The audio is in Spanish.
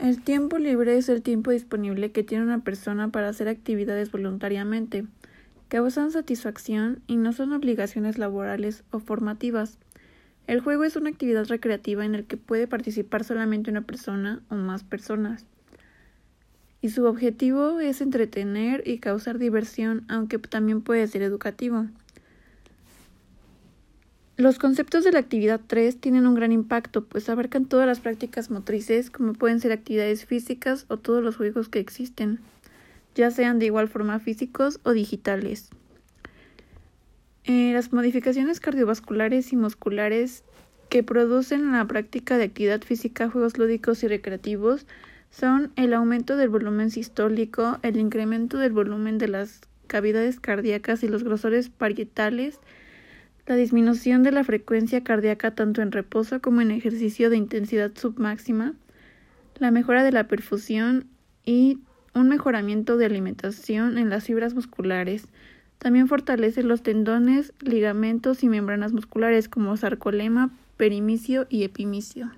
El tiempo libre es el tiempo disponible que tiene una persona para hacer actividades voluntariamente, causan satisfacción y no son obligaciones laborales o formativas. El juego es una actividad recreativa en la que puede participar solamente una persona o más personas. Y su objetivo es entretener y causar diversión, aunque también puede ser educativo. Los conceptos de la actividad 3 tienen un gran impacto, pues abarcan todas las prácticas motrices, como pueden ser actividades físicas o todos los juegos que existen, ya sean de igual forma físicos o digitales. Eh, las modificaciones cardiovasculares y musculares que producen la práctica de actividad física, juegos lúdicos y recreativos son el aumento del volumen sistólico, el incremento del volumen de las cavidades cardíacas y los grosores parietales, la disminución de la frecuencia cardíaca tanto en reposo como en ejercicio de intensidad submáxima, la mejora de la perfusión y un mejoramiento de alimentación en las fibras musculares. También fortalece los tendones, ligamentos y membranas musculares como sarcolema, perimicio y epimicio.